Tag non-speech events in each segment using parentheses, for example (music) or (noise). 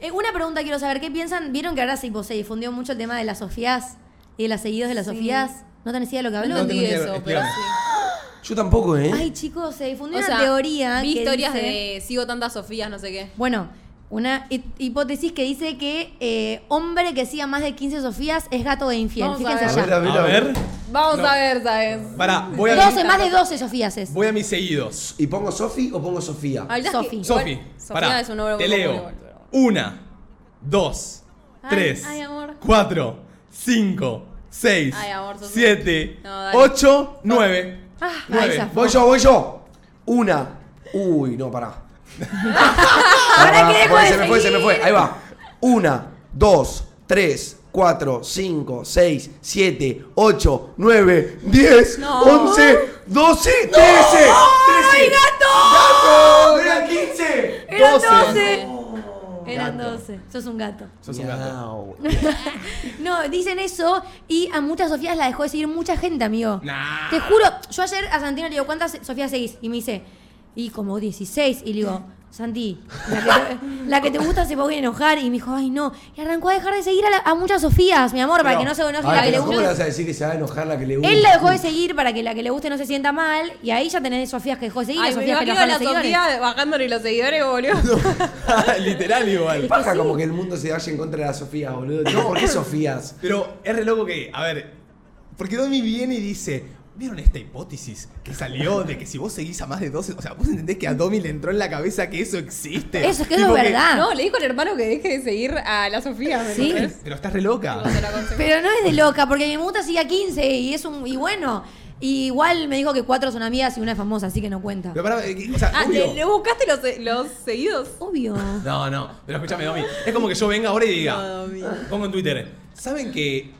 Eh, una pregunta quiero saber, ¿qué piensan? ¿Vieron que ahora se, se difundió mucho el tema de las Sofías y de las seguidos de las Sí. Sofías? ¿No tenés idea de lo que No hablo? No entendí tengo idea, eso, pero sí. Yo tampoco, ¿eh? Ay, chicos, se difundió O una teoría vi que historias dice- de sigo tantas Sofías, no sé qué. Bueno, una hi- hipótesis que dice que eh, hombre que siga más de 15 Sofías es gato de infiel. Vamos a Fíjense ver. A ver, a ver, A ver. Vamos No. a ver, ¿sabes? Pará, voy a, 12, más de 12 Sofías es. voy a mis seguidos. ¿Y pongo Sofi o pongo Sofía? Que Sofi. Sofi, Sofía es un nombre te leo. Una, dos, Ay, tres, ay, amor. cuatro, cinco, seis, Ay, amor, siete, No, ocho, nueve. Ah, Nueve. Voy yo, voy yo. Una. Uy, no, pará. (laughs) Ahora que dejo Fue, de se me fue, se me fue. Ahí va. Una, dos, tres, cuatro, cinco, seis, siete, ocho, nueve, diez, No. once, doce, trece. ¡Ay, gato! ¡Gato! ¡Eran quince! Eran Doce. 12. Eran gato. 12. Sos un gato. Sos un gato. (laughs) No, dicen eso y a muchas Sofías la dejó de seguir mucha gente, amigo. Nah. Te juro, yo ayer a Santino le digo, ¿cuántas Sofías seguís? Y me dice, y como 16. Y le digo, Santi, la que, te, la que te gusta se puede enojar. Y me dijo, ay, no. Y arrancó a dejar de seguir a, la- a muchas Sofías, mi amor, para que no se enoje Ay, la que le pero ¿Cómo le guste. vas a decir que se va a enojar la que le gusta? Él la dejó de seguir para que la que le guste no se sienta mal. Y ahí ya tenés Sofías que dejó de seguir. Ay, y me Sofías que a la los. Sofía bajándole los seguidores, boludo. (laughs) Literal igual. Paja como que el mundo se vaya en contra de las Sofías, boludo. No, ¿por qué Sofías? Pero es re loco que, a ver, porque Domi viene y dice, ¿vieron esta hipótesis que salió de que si vos seguís a más de 12, o sea, vos entendés que a Domi le entró en la cabeza que eso existe? Eso, es que es verdad. No, le dijo al hermano que deje de seguir a la Sofía. ¿me Sí. entendés? Pero estás re loca. Pero no es de loca, porque mi muta sigue a 15 y es un. Y bueno. y igual me dijo que cuatro son amigas y una es famosa, así que no cuenta. Pero pará, eh, o sea, Ah. ¿le, le buscaste los, los seguidos? Obvio. No, no, pero escúchame, Domi. Es como que yo venga ahora y diga, No, pongo en Twitter, ¿saben que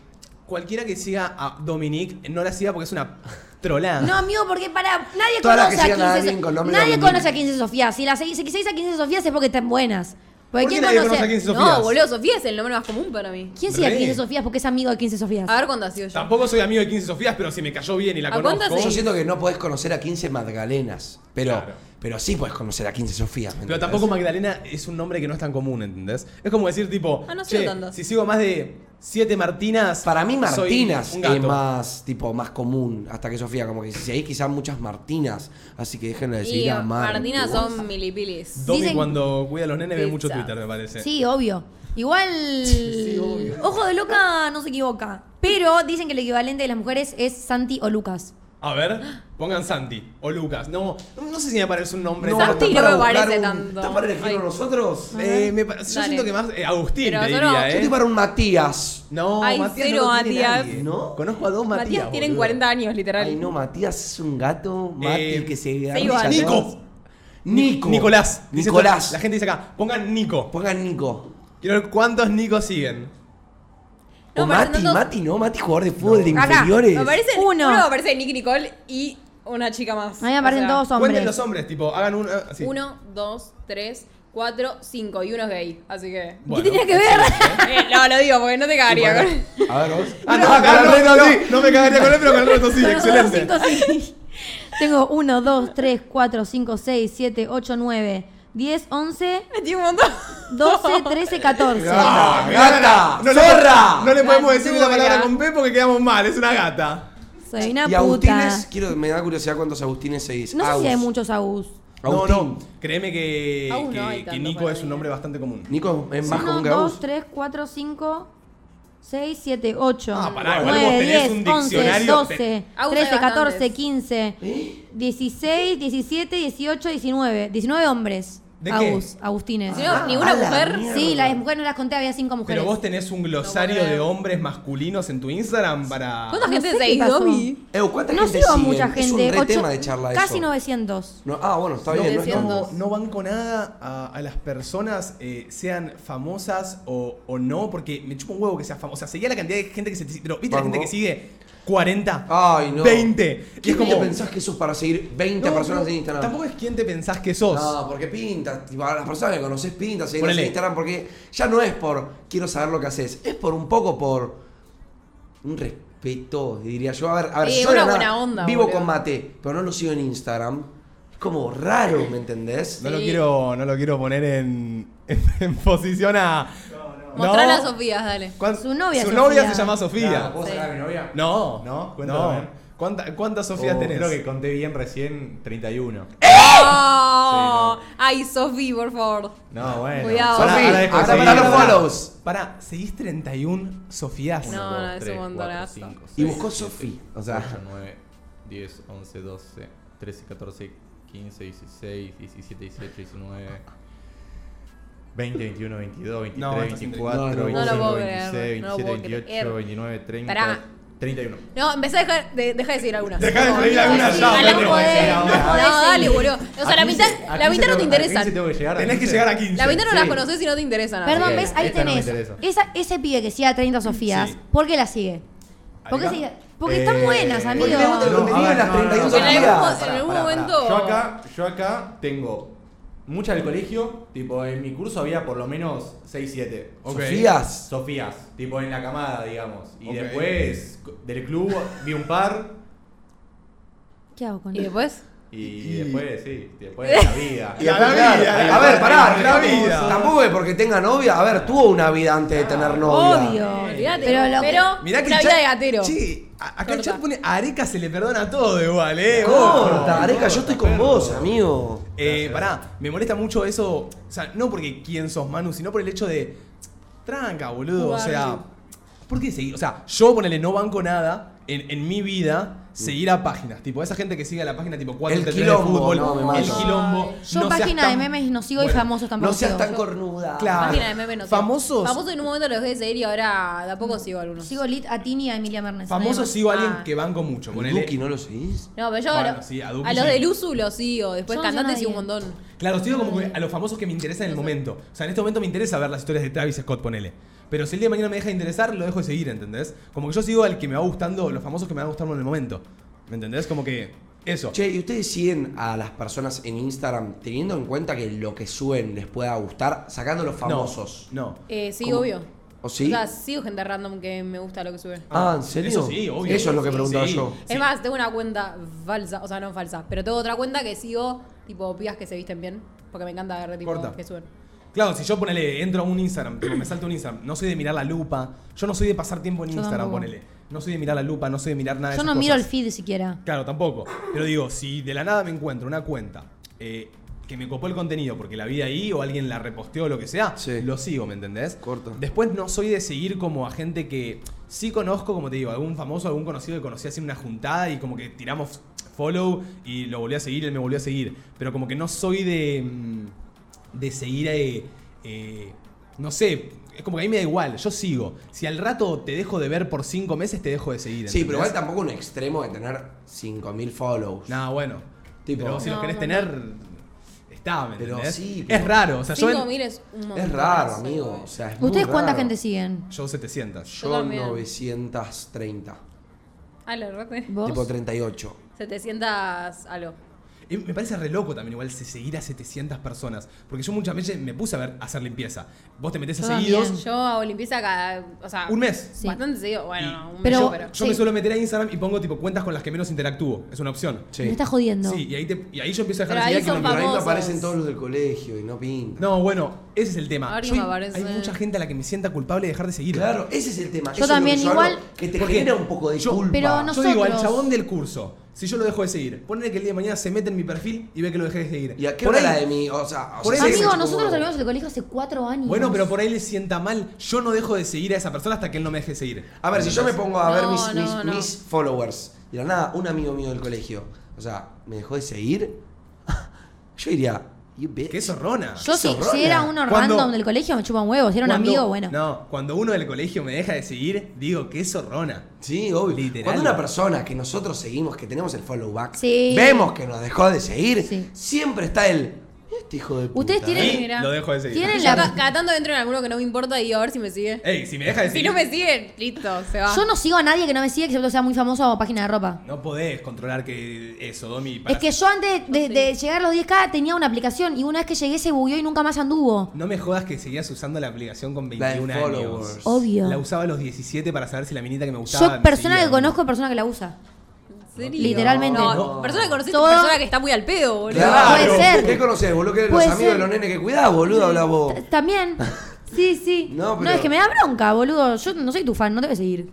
cualquiera que siga a Dominique no la siga porque es una trolada? No, amigo, porque para. Nadie Todas las conoce que a sigan a 15. alguien con nombre nadie Dominique. conoce a 15 Sofías. Si, la si seguís a 15 Sofías es porque están buenas. Porque ¿Por qué ¿quién nadie conoce? conoce a 15 Sofías? No, boludo, Sofía es el nombre más común para mí. ¿Quién sigue a Re. 15 Sofías porque es amigo de 15 Sofías? A ver cuándo ha sido yo. Tampoco soy amigo de 15 Sofías, pero si me cayó bien y la ¿A cuántas conozco. Yo siento que no podés conocer a 15 Magdalenas, pero, Claro. Pero sí podés conocer a 15 Sofías. ¿me Pero entendés? tampoco Magdalena es un nombre que no es tan común, ¿entendés? Es como decir, tipo, Ah, no sigo che, si sigo más de siete Martinas. Para mí soy Martinas un gato. es más tipo más común hasta que Sofía, como que si hay quizás muchas Martinas, así que déjenle de Y a Mar. Martina son milipilis. Domi Dicen- cuando cuida a los nenes ve mucho Pizza. Twitter, me parece. Sí, obvio. Igual. (laughs) obvio. Ojo de loca no se equivoca. Pero dicen que el equivalente de las mujeres es Santi o Lucas. A ver, pongan Santi o Lucas. No, no sé si me parece un nombre. No, Santi ¿está no para me parece un- tanto. ¿Está para elegirlo nosotros? Eh, me yo Dale. siento que más eh, Agustín Pero te diría, Yo estoy ¿eh? para un Matías. No, Ay, Matías cero no lo tiene Matías. nadie. ¿No? Conozco a dos Matías. Matías tienen boludo. 40 años, literal. Ay, no, Matías es un gato, Mati, Eh, que se Nico. Nico. Nicolás. Nicolás. La gente dice acá, pongan Nico. Pongan Nico. Quiero ver cuántos Nicos siguen. No, o Mati, tantos- Mati, no, Mati jugador de fútbol de Acá. inferiores. Me parece Uno. uno. me parece Nicky Nicole y una chica más. A mí me parecen O sea, todos Cuenten hombres. los hombres, tipo, hagan un. ah, sí. Uno, dos, tres, cuatro, cinco. Y uno es gay. Así que. Bueno, ¿Qué tenía que ver? (laughs) Eh, no, lo digo porque no te cagaría. Con- A ver vos. Ah, no, Ah, con no, el no, resto sí. no me cagaría con él, pero con el resto sí, excelente. cinco, sí. Tengo 1, 2, 3, 4, 5, 6, 7, 8, 9, 10, 11, Metí un montón. 12, 13, 14. Ah, gata, No zorra. no le podemos decir la palabra con P porque quedamos mal, es una gata. Soy una Y puta. Agustines, quiero, me da curiosidad cuántos Agustines seguís. No sé Agus. si hay muchos Agus. No, Agustín. no, créeme que, no que- hay que tanto Nico para es un mí. nombre bastante común. Nico es más 1, común que 2, Agus. 3, 4, 5, 6, 7, 8, Ah, pará, igual 9, vos tenés 10, un 11, diccionario, 12, Agus 13, hay 14, bastantes. 15, ¿Eh? 16, 17, 18, 19. 19 hombres. ¿De qué? Agus, Agustines. Si no, ninguna la mujer. Sí, las mujeres no las conté, había 5 mujeres. Pero vos tenés un glosario de hombres masculinos en tu Instagram para. ¿Cuánta No gente qué seguís. Domi? ¿cuánta No gente sigo a mucha Es gente. un re ocho- tema de charla casi eso. 900. No, ah, bueno, está bien. No, es Diciendo- tanto. no banco nada a, a las personas, eh, sean famosas o, o no, porque me chupa un huevo que sea famosa. O sea, seguía la cantidad de gente que se. Pero, ¿viste la gente que sigue? 40, Ay, no. 20. Y ¿Quién es como. te pensás que sos para seguir 20 No, personas pero en Instagram? Tampoco es quién te pensás que sos. No, porque pinta. Tipo, a las personas que conoces pinta, seguirlas Ponele. en Instagram, porque ya no es por quiero saber lo que haces, es por un poco por un respeto, diría yo. A ver, a ver, Sí, yo de una la buena onda, vivo boludo. con Mate, pero no lo sigo en Instagram. como raro, ¿me entendés? No lo Sí. quiero, no lo quiero poner en, en, (laughs) en posición a. Mostrala No. a Sofía, dale. ¿Cuán- Su novia Su es novia Sofía. se llama Sofía. ¿Puedo Sí. sacar a mi novia? No, ¿No? Cuéntame, no. ¿Cuánta- ¿Cuántas Sofías Oh, tenés? Creo que conté bien recién 31. ¡Oh! Ay, Sofía, por favor. No, bueno. Cuidado. Ahora- Sofi, ahora están los follows. Pará, ¿seguís 31 Sofías? No, Uno, no, es un montonazo. Y buscó Sofi. O sea, 8, 9, 10, 11, 12, 13, 14, 15, 16, 17, 18, 19, 20, 21, 22, 23, No, estás 24, No, no, 25, no lo puedo creer, 26, no lo 27, puedo 28, creer. 29, 30, Pará. 31. No, empecé a dejar de, deja de seguir algunas. Dejá de No, no, algunas ya, No, no, no dale, boludo. O sea, la mitad, la mitad no te interesan. tengo que llegar a Tenés que 15. llegar a 15. La mitad no las conoces y no te interesan. así Perdón, ¿ves? Ahí no tenés. interesa. esa, ese pibe que sigue a 30 Sofías, Sí. ¿por qué la sigue? ¿Por qué sigue? Porque están Eh, buenas, porque amigo. le gusta el No, contenido a de ver, las no, no, 31 no, En algún, momento. Yo acá, yo acá tengo muchas del colegio, tipo en mi curso había por lo menos 6, 7. Ok. Sofías. Sofías, tipo en la camada, digamos. Y Ok. después del club vi un par ¿Qué hago con ¿Y él? después? Y después, sí, después (laughs) de la vida. Y La después, vida, la a ver, pará, la vida. Tampoco es porque tenga novia. A ver, tuvo una vida antes de tener novia. Obvio. Olvídate. Pero Pero, lo que- Mirá que una vida de gatero. A- acá el chat pone a Areca se le perdona todo igual, eh. Corta. Areca, yo estoy con vos, amigo. Eh, pará, me molesta mucho eso. O sea, no porque quién sos Manu, sino por el hecho de. Tranca, boludo. O sea. ¿Por qué seguir? O sea, yo ponele no banco nada en, en mi vida seguir a páginas. Tipo, esa gente que sigue a la página tipo 4 El de quilombo, fútbol, no, me el quilombo. Yo no página tan- de memes no sigo y famosos tampoco No seas sigo. tan cornuda. Claro. Página de memes no sé. Famosos. Famosos en un momento los dejé de seguir y ahora de a poco sigo algunos. Sigo lit a Tini y a Emilia Mernes. Famoso Nadie más. sigo a alguien Ah. que banco mucho. ¿El Ponele. Duki no lo seguís? No, pero yo Bueno, lo- sí, a a, los sí. del Usu los sigo. Después Yo no sé a cantantes sigo un montón. Claro, sigo como que a los famosos que me interesan en el momento. O sea, en este momento me interesa ver las historias de Travis Scott, ponele. Pero si el día de mañana me deja de interesar, lo dejo de seguir, ¿entendés? Como que yo sigo al que me va gustando, los famosos que me van gustando en el momento. ¿Me entendés? Como que eso. Che, ¿y ustedes siguen a las personas en Instagram teniendo en cuenta que lo que suben les pueda gustar, sacando los famosos? No. Eh, sí, ¿Cómo? obvio. ¿O sí? O sea, sigo gente random que me gusta lo que sube. ah, ¿en serio? Eso sí, obvio. Eso es lo que preguntaba sí. yo. Es más, tengo una cuenta falsa, o sea, no falsa, pero tengo otra cuenta que sigo, tipo, pibas que se visten bien, porque me encanta ver, tipo, Corta. que suben. Claro, si yo ponele, entro a un Instagram, tipo, me salto un Instagram, no soy de mirar la lupa, yo no soy de pasar tiempo en Yo Instagram, tampoco. ponele. No soy de mirar la lupa, no soy de mirar nada de Yo esas no miro el cosas. feed siquiera. Claro, tampoco. Pero digo, si de la nada me encuentro una cuenta eh, que me copó el contenido porque la vi ahí o alguien la reposteó o lo que sea, Sí. lo sigo, ¿me entendés? Corta. Después no soy de seguir como a gente que sí conozco, como te digo, algún famoso, algún conocido que conocí así en una juntada y como que tiramos follow y lo volví a seguir y él me volvió a seguir. Pero como que no soy de, mm, de seguir, eh, eh, no sé, es como que a mí me da igual, yo sigo. Si al rato te dejo de ver por cinco meses, te dejo de seguir. Sí, pero igual ¿entendés? tampoco un extremo de tener 5000 follows. No, bueno. Tipo- pero si No, los querés no, tener, está, ¿me Pero entendés? sí, pero- Es raro, o sea, yo, en- 5000 es un montón. Es raro, amigo. O sea, es muy ¿Ustedes cuánta raro. gente siguen? yo 700. Yo Yo también. 930. Ah, la verdad. ¿Vos? Tipo 38. 700 algo. Y me parece re loco también igual se- seguir a 700 personas. Porque yo muchas veces me puse a ver a hacer limpieza. Vos te metes a seguidos. también. Yo hago limpieza cada. O sea, Un mes. Sí. Bastante seguido. Bueno, Y- no, un Pero- mes yo, pero. Yo Sí. me suelo meter a Instagram y pongo tipo cuentas con las que menos interactúo. Es una opción. Sí. Me estás jodiendo. Sí, y ahí, te- y ahí yo empiezo a dejar Pero de ahí son quien no Pero ahí me aparecen todos los del colegio y no pinta. No, bueno, ese es el tema. Yo- Hay mucha gente a la que me sienta culpable de dejar de seguir. Claro, ese es el tema. Yo Eso es lo también, que igual- Que te genera un poco de yo- culpa. pero no- Yo digo, al Nosotros- chabón del curso, si yo lo dejo de seguir, ponele que el día de mañana se mete en mi perfil y ve que lo dejé de seguir. ¿Y a qué Por hora ahí- la de mí? O sea, o Por sea, ahí- Amigo, nosotros salimos del colegio hace cuatro años. Bueno, pero por ahí le sienta mal. Yo no dejo de seguir a esa persona hasta que él no me deje de seguir. A ver, si yo me pongo a ver No, mis, no, mis, no. mis followers y de la nada, un amigo mío del colegio, o sea, me dejó de seguir, (laughs) yo diría, you bitch. ¡Qué zorrona! Yo si, zorrona. si era uno Cuando- random del colegio me chupa un huevo. Si era un Cuando- amigo, bueno. No, cuando uno del colegio me deja de seguir, digo, qué zorrona. Sí, obvio. Literal. Cuando una persona que nosotros seguimos, que tenemos el follow back, Sí. vemos que nos dejó de seguir, Sí. siempre está el, este hijo de puta. Ustedes tienen- Y mira. lo dejo de seguir. Tienen la- ca- cada tanto entro en alguno que no me importa y digo a ver si me sigue. Ey, si me deja de Si seguir. no me sigue, listo, se va. Yo no sigo a nadie que no me siga, excepto sea muy famoso o página de ropa. No podés controlar que eso, Domi. para- Es que yo antes de, de llegar a los 10k tenía una aplicación y una vez que llegué se bugueó y nunca más anduvo. No me jodas que seguías usando la aplicación con La de 21 followers. años. Obvio. La usaba a los 17 para saber si la minita que me gustaba. Yo, me persona seguía. que conozco, persona que la usa. Serio? Literalmente. No, No. persona que conociste Todo- es persona que está muy al pedo, boludo. Claro. Puede ser. ¿Qué conocés? ¿Vos lo que eres los Puede amigos ser. de los nenes que cuidás, boludo? Habla vos. T- También. (laughs) Sí, sí. No, No, pero- es que me da bronca, boludo. Yo no soy tu fan, no te voy a seguir.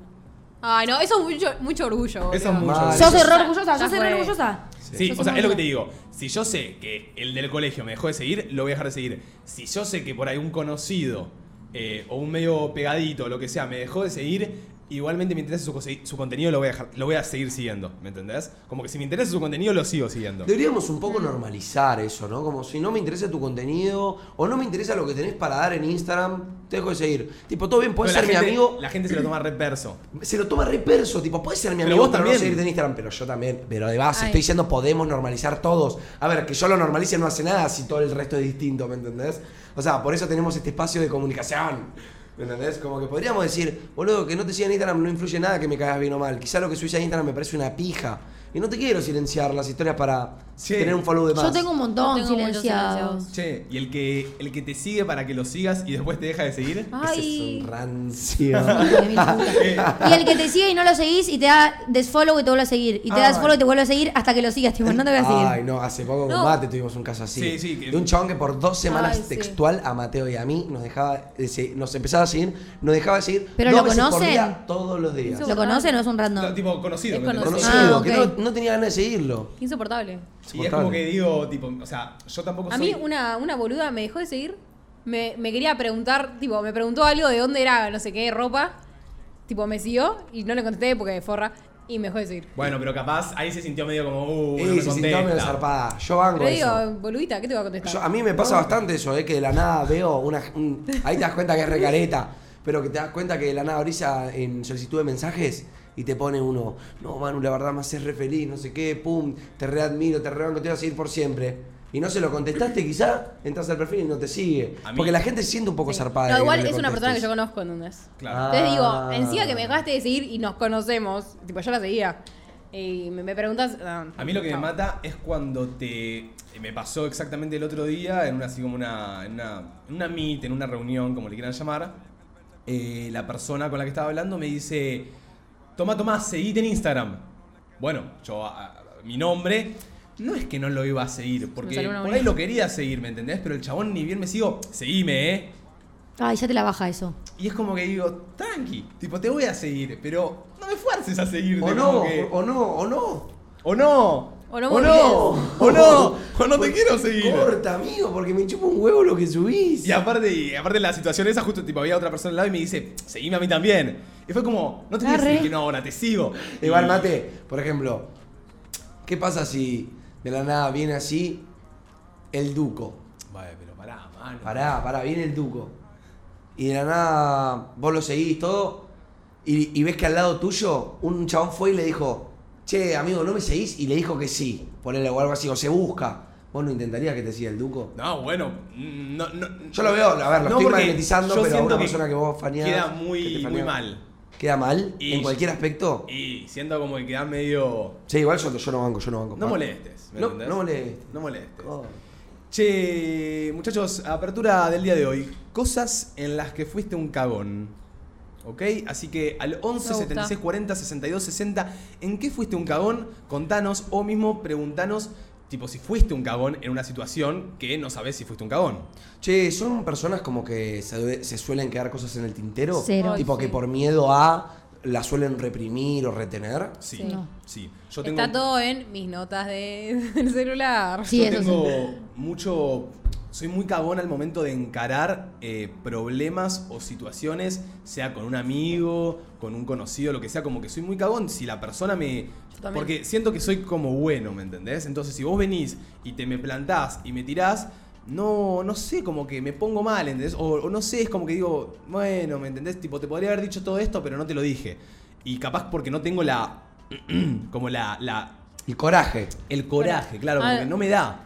Ay, no, eso es mucho, mucho orgullo, boludo. Eso es mucho. Mal. Yo soy re orgullosa, yo soy re orgullosa. Sí, o sea, es lo que boludo. te digo. Si yo sé que el del colegio me dejó de seguir, lo voy a dejar de seguir. Si yo sé que por ahí un conocido eh, o un medio pegadito, lo que sea, me dejó de seguir, igualmente me interesa su, su contenido, lo voy, a dejar, lo voy a seguir siguiendo. ¿Me entendés? Como que si me interesa su contenido, lo sigo siguiendo. Deberíamos un poco normalizar eso, ¿no? Como si no me interesa tu contenido o no me interesa lo que tenés para dar en Instagram, te dejo de seguir. Tipo, todo bien, puedes ser la mi gente- amigo. La gente se lo toma reverso. Se lo toma re perso, tipo, puedes ser mi Pero amigo, vos pero no también. seguirte en Instagram, pero yo también. Pero de base, Ay. estoy diciendo podemos normalizar todos. A ver, que yo lo normalice no hace nada si todo el resto es distinto, ¿me entendés? O sea, por eso tenemos este espacio de comunicación. ¿Me entendés? Como que podríamos decir, boludo, que no te siga en Instagram no influye nada que me caigas bien o mal. Quizá lo que subís a Instagram me parece una pija. Y no te quiero silenciar las historias para Sí. tener un follow de más. Yo tengo un montón tengo silenciados. Che, y el que, el que te sigue para que lo sigas y después te deja de seguir. Ese es un rancio. (laughs) Y el que te sigue y no lo seguís y te da desfollow y te vuelve a seguir. Y te da Ay. desfollow y te vuelve a seguir hasta que lo sigas. Tipo, no te voy a seguir. Ay, no, hace poco con No. Mate tuvimos un caso así. Sí, sí, que- De un chabón que por dos semanas Ay, sí. textual a Mateo y a mí nos dejaba de nos empezaba a seguir, nos dejaba de seguir. ¿Pero dos lo veces por conocen? día, todos los días. ¿Lo conocen o es un No, random? tipo conocido. Es conocido. Conocido, Ah, que no, no tenía ganas de seguirlo. Insoportable. Y es como que digo, tipo, o sea, yo tampoco A soy. mí una, una boluda me dejó de seguir. Me, me quería preguntar, tipo, me preguntó algo de dónde era, no sé qué, ropa. Tipo, me siguió y no le contesté porque forra. Y me dejó de seguir. Bueno, pero capaz ahí se sintió medio como, uh, no me se sintió medio contesta. zarpada. Yo banco Pero eso. digo, boludita, ¿qué te va a contestar? Yo- a mí me pasa bastante eso, eh, que de la nada veo una. un- ahí te das cuenta que es recareta, pero que te das cuenta que de la nada brisa en solicitud de mensajes y te pone uno, no, Manu, la verdad me haces re feliz, no sé qué, pum, te readmiro, te rebanco, te voy a seguir por siempre. Y no se lo contestaste, quizá entras al perfil y no te sigue. Porque la gente siente un poco zarpada. de No, igual es una persona que yo conozco, ¿entendés? Claro. Ah. Entonces digo, encima que me dejaste de seguir y nos conocemos, tipo, yo la seguía. Y me, me preguntas. ah, A mí lo que me mata es cuando te. Me pasó exactamente el otro día en una así como una. En una, en una meet, en una reunión, como le quieran llamar. eh, la persona con la que estaba hablando me dice. Toma, toma, seguite en Instagram. Bueno, yo a- a- mi nombre. No es que no lo iba a seguir, porque por ahí lo quería seguir, ¿me entendés? Pero el chabón ni bien me sigo, seguime, ¿eh? Ay, ya te la baja eso. Y es como que digo, tranqui, tipo, te voy a seguir, pero no me fuerces a seguirte. O no, que- o no, o no. o no. O no O no. O no. O no te quiero seguir. Corta, amigo, porque me chupa un huevo lo que subís. Y aparte, y aparte la situación esa, justo tipo había otra persona al lado y me dice, seguime a mí también. Y fue como, no te voy a decir que no ahora, te sigo. Igual, mate, por ejemplo, ¿qué pasa si de la nada viene así el duco? Vale, pero pará, mano. Pará, pará, viene el duco. Y de la nada vos lo seguís todo y, y ves que al lado tuyo un chabón fue y le dijo, che, amigo, ¿no me seguís? Y le dijo que sí, ponele o algo así, o se busca. ¿Vos no intentarías que te siga el duco? No, bueno, mm, no, no. Yo lo veo, a ver, lo No, estoy magnetizando, pero a una persona que vos faneás. Queda que muy, muy mal. ¿Queda mal? Y- ¿En cualquier aspecto? Y siento como que queda medio. Sí, igual yo, yo no banco, yo no banco. No molestes. ¿me No, entendés? no molestes. No molestes. Oh. Che, muchachos, apertura del día de hoy. Cosas en las que fuiste un cagón. ¿Ok? Así que al 11 Me gusta. 76 40 62 60, ¿en qué fuiste un cagón? Contanos o mismo preguntanos, tipo, si fuiste un cagón en una situación que no sabes si fuiste un cagón. Che, ¿son personas como que se, se suelen quedar cosas en el tintero? Cero. Ay, Tipo sí. que por miedo a la suelen reprimir o retener. Sí. Sí. No. Sí. Yo tengo, Está todo en mis notas de, (laughs) del celular. Sí, yo eso sí. tengo mucho. Soy muy cagón al momento de encarar eh, problemas o situaciones, sea con un amigo, con un conocido, lo que sea, como que soy muy cagón. Si la persona me. Porque siento que soy como bueno, ¿me entendés? Entonces, si vos venís y te me plantás y me tirás, no, no sé, como que me pongo mal, ¿entendés? O, o no sé, es como que digo, bueno, ¿me entendés? Tipo, te podría haber dicho todo esto, pero no te lo dije. Y capaz porque no tengo la. (clears throat) como la. la El coraje. el coraje, claro, Ah, como que no me da.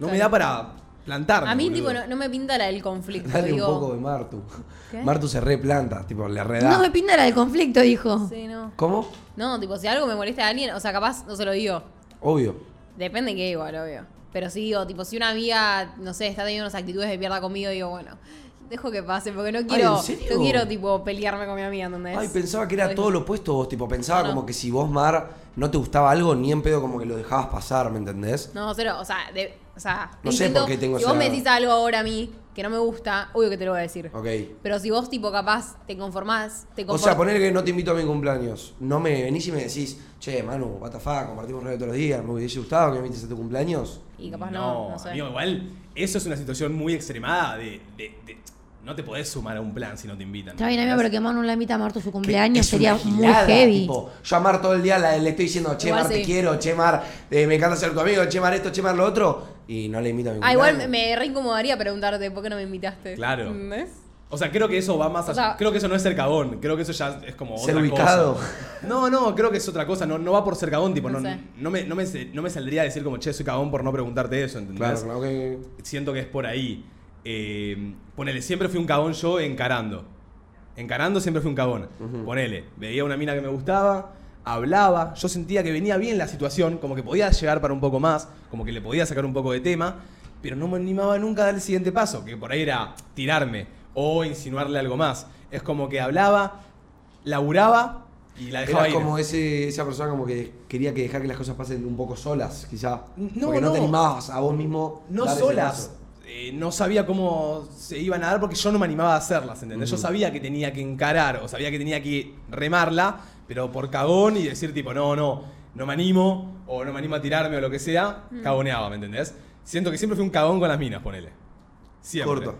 No me da para plantarme. A mí, boludo. tipo, no, no me pinta la del conflicto. Dale digo, un poco de Martu. ¿Qué? Martu se replanta, tipo, le reda. No me pinta la del conflicto, dijo. Sí, no. ¿Cómo? No, tipo, si algo me molesta a alguien, o sea, capaz no se lo digo. Obvio. Depende de qué igual, obvio. Pero sí digo, tipo, si una amiga, no sé, está teniendo unas actitudes de mierda conmigo, digo, bueno. Dejo que pase, porque no quiero, ¿en serio? no quiero tipo pelearme con mi amiga, ¿entendés? Ay, pensaba que era Ay, todo lo opuesto vos, tipo, pensaba No, no. como que si vos, Mar, no te gustaba algo, ni en pedo como que lo dejabas pasar, ¿me entendés? No, cero, o sea, de- o sea, No sé intento- por qué tengo Si esa- vos me decís algo ahora a mí que no me gusta, obvio que te lo voy a decir. Ok. Pero si vos, tipo, capaz te conformás, te O conformás. sea, poner que no te invito a mi cumpleaños. No me venís y me decís, che, Manu, what the fuck, compartimos radio todos los días, me hubiese gustado que me invites a tu cumpleaños. Y capaz no, no, sé. amigo, igual, eso es una situación muy extremada de, de- de- No te podés sumar a un plan si no te invitan. Está bien, amigo, pero que Manu la invita a Marto a su cumpleaños sería una muy gilada, heavy. tipo, yo a Mar todo el día la- le estoy diciendo, che, Igual Mar, te sí. quiero, che, Mar, eh, me encanta ser tu amigo, che, Mar, esto, che, Mar, lo otro. Y no le invito a mi Ah, cumpleaños. igual me, me re incomodaría preguntarte por qué no me invitaste. Claro. ¿Entendés? O sea, creo que eso va más O allá. sea- creo que eso no es ser cagón. Creo que eso ya es como Ser otra ubicado. cosa. (laughs) No, no, creo que es otra cosa. No, no va por ser cagón, tipo, No no, sé. no me, no, me, no me saldría a decir como, che, soy cagón por no preguntarte eso, ¿entendés? Claro, claro que. Siento que es por ahí. Eh, ponele, siempre fui un cagón yo encarando. Encarando siempre fui un cagón. Ponele, veía una mina que me gustaba, hablaba, yo sentía que venía bien la situación, como que podía llegar para un poco más, como que le podía sacar un poco de tema, pero no me animaba nunca a dar el siguiente paso, que por ahí era tirarme o insinuarle algo más. Es como que hablaba, laburaba y la dejaba Eras ir. como ese, esa persona como que quería que dejar que las cosas pasen un poco solas, quizá. No, Porque no, no. te animabas a vos mismo. No solas. Eh, no sabía cómo se iban a dar porque yo no me animaba a hacerlas, ¿entendés? Yo sabía que tenía que encarar o sabía que tenía que remarla, pero por cagón y decir tipo, no, no, no me animo o no me animo a tirarme o lo que sea, cagoneaba, ¿me entendés? Siento que siempre fui un cagón con las minas, ponele. Siempre. Corto.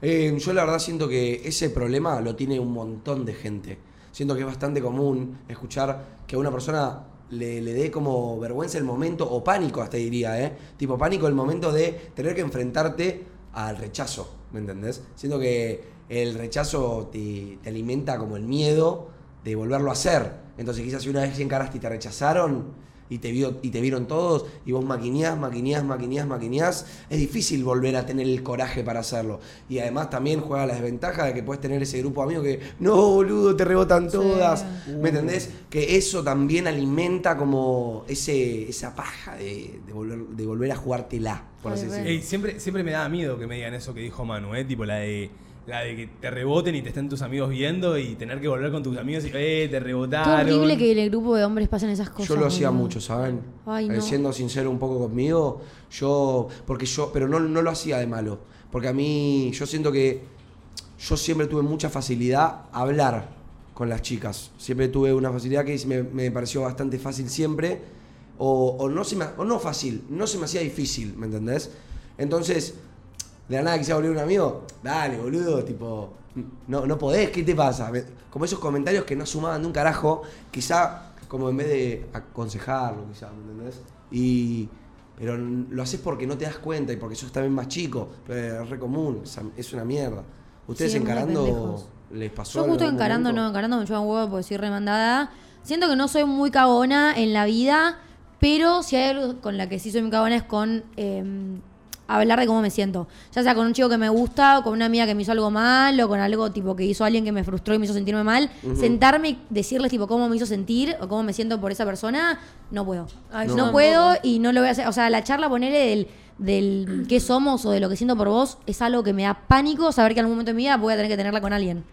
Eh, yo la verdad siento que ese problema lo tiene un montón de gente. Siento que es bastante común escuchar que una persona le, le dé como vergüenza el momento, o pánico hasta diría, ¿eh? Tipo pánico el momento de tener que enfrentarte al rechazo, ¿me entendés? Siento que el rechazo te, te alimenta como el miedo de volverlo a hacer. Entonces quizás si una vez encaraste y te rechazaron y te, vio, y te vieron todos y vos maquineás, maquineás, maquineás, maquineás, es difícil volver a tener el coraje para hacerlo. Y además también juega la desventaja de que puedes tener ese grupo de amigos que, no, boludo, te rebotan todas. ¿Me entendés? Que eso también alimenta como ese, esa paja de, de volver, de volver a jugártela, por Ay, así decirlo. Ey, siempre, siempre me daba miedo que me digan eso que dijo Manu, ¿eh? Tipo la de, la de que te reboten y te estén tus amigos viendo y tener que volver con tus amigos y, eh, te rebotaron. horrible que en el grupo de hombres pasen esas cosas. Yo lo hacía mucho, ¿saben? Ay, Eh, no. Siendo sincero un poco conmigo, yo, porque yo, pero no, no lo hacía de malo, porque a mí, yo siento que yo siempre tuve mucha facilidad a hablar con las chicas, siempre tuve una facilidad que me, me pareció bastante fácil siempre, o, o no se me, o no fácil, no se me hacía difícil, ¿me entendés? Entonces, de la nada quisiera volver un amigo, dale, boludo, tipo, no, no podés, ¿qué te pasa? Como esos comentarios que no sumaban de un carajo, quizá como en vez de aconsejarlo, quizá, ¿me entendés? Y, pero lo haces porque no te das cuenta y porque sos también más chico, pero es re común, es, una mierda. ¿Ustedes Sí, encarando les pasó Yo justo encarando, momento? no, encarando me lleva un huevo porque soy remandada. Siento que no soy muy cagona en la vida, pero si hay algo con la que sí soy muy cagona es con eh, hablar de cómo me siento. Ya sea con un chico que me gusta, o con una amiga que me hizo algo mal, o con algo tipo que hizo alguien que me frustró y me hizo sentirme mal. Sentarme y decirles tipo cómo me hizo sentir o cómo me siento por esa persona, no puedo. Ay, no puedo y no lo voy a hacer. O sea, la charla, ponerle del, del (clears throat) qué somos o de lo que siento por vos, es algo que me da pánico saber que en algún momento de mi vida voy a tener que tenerla con alguien.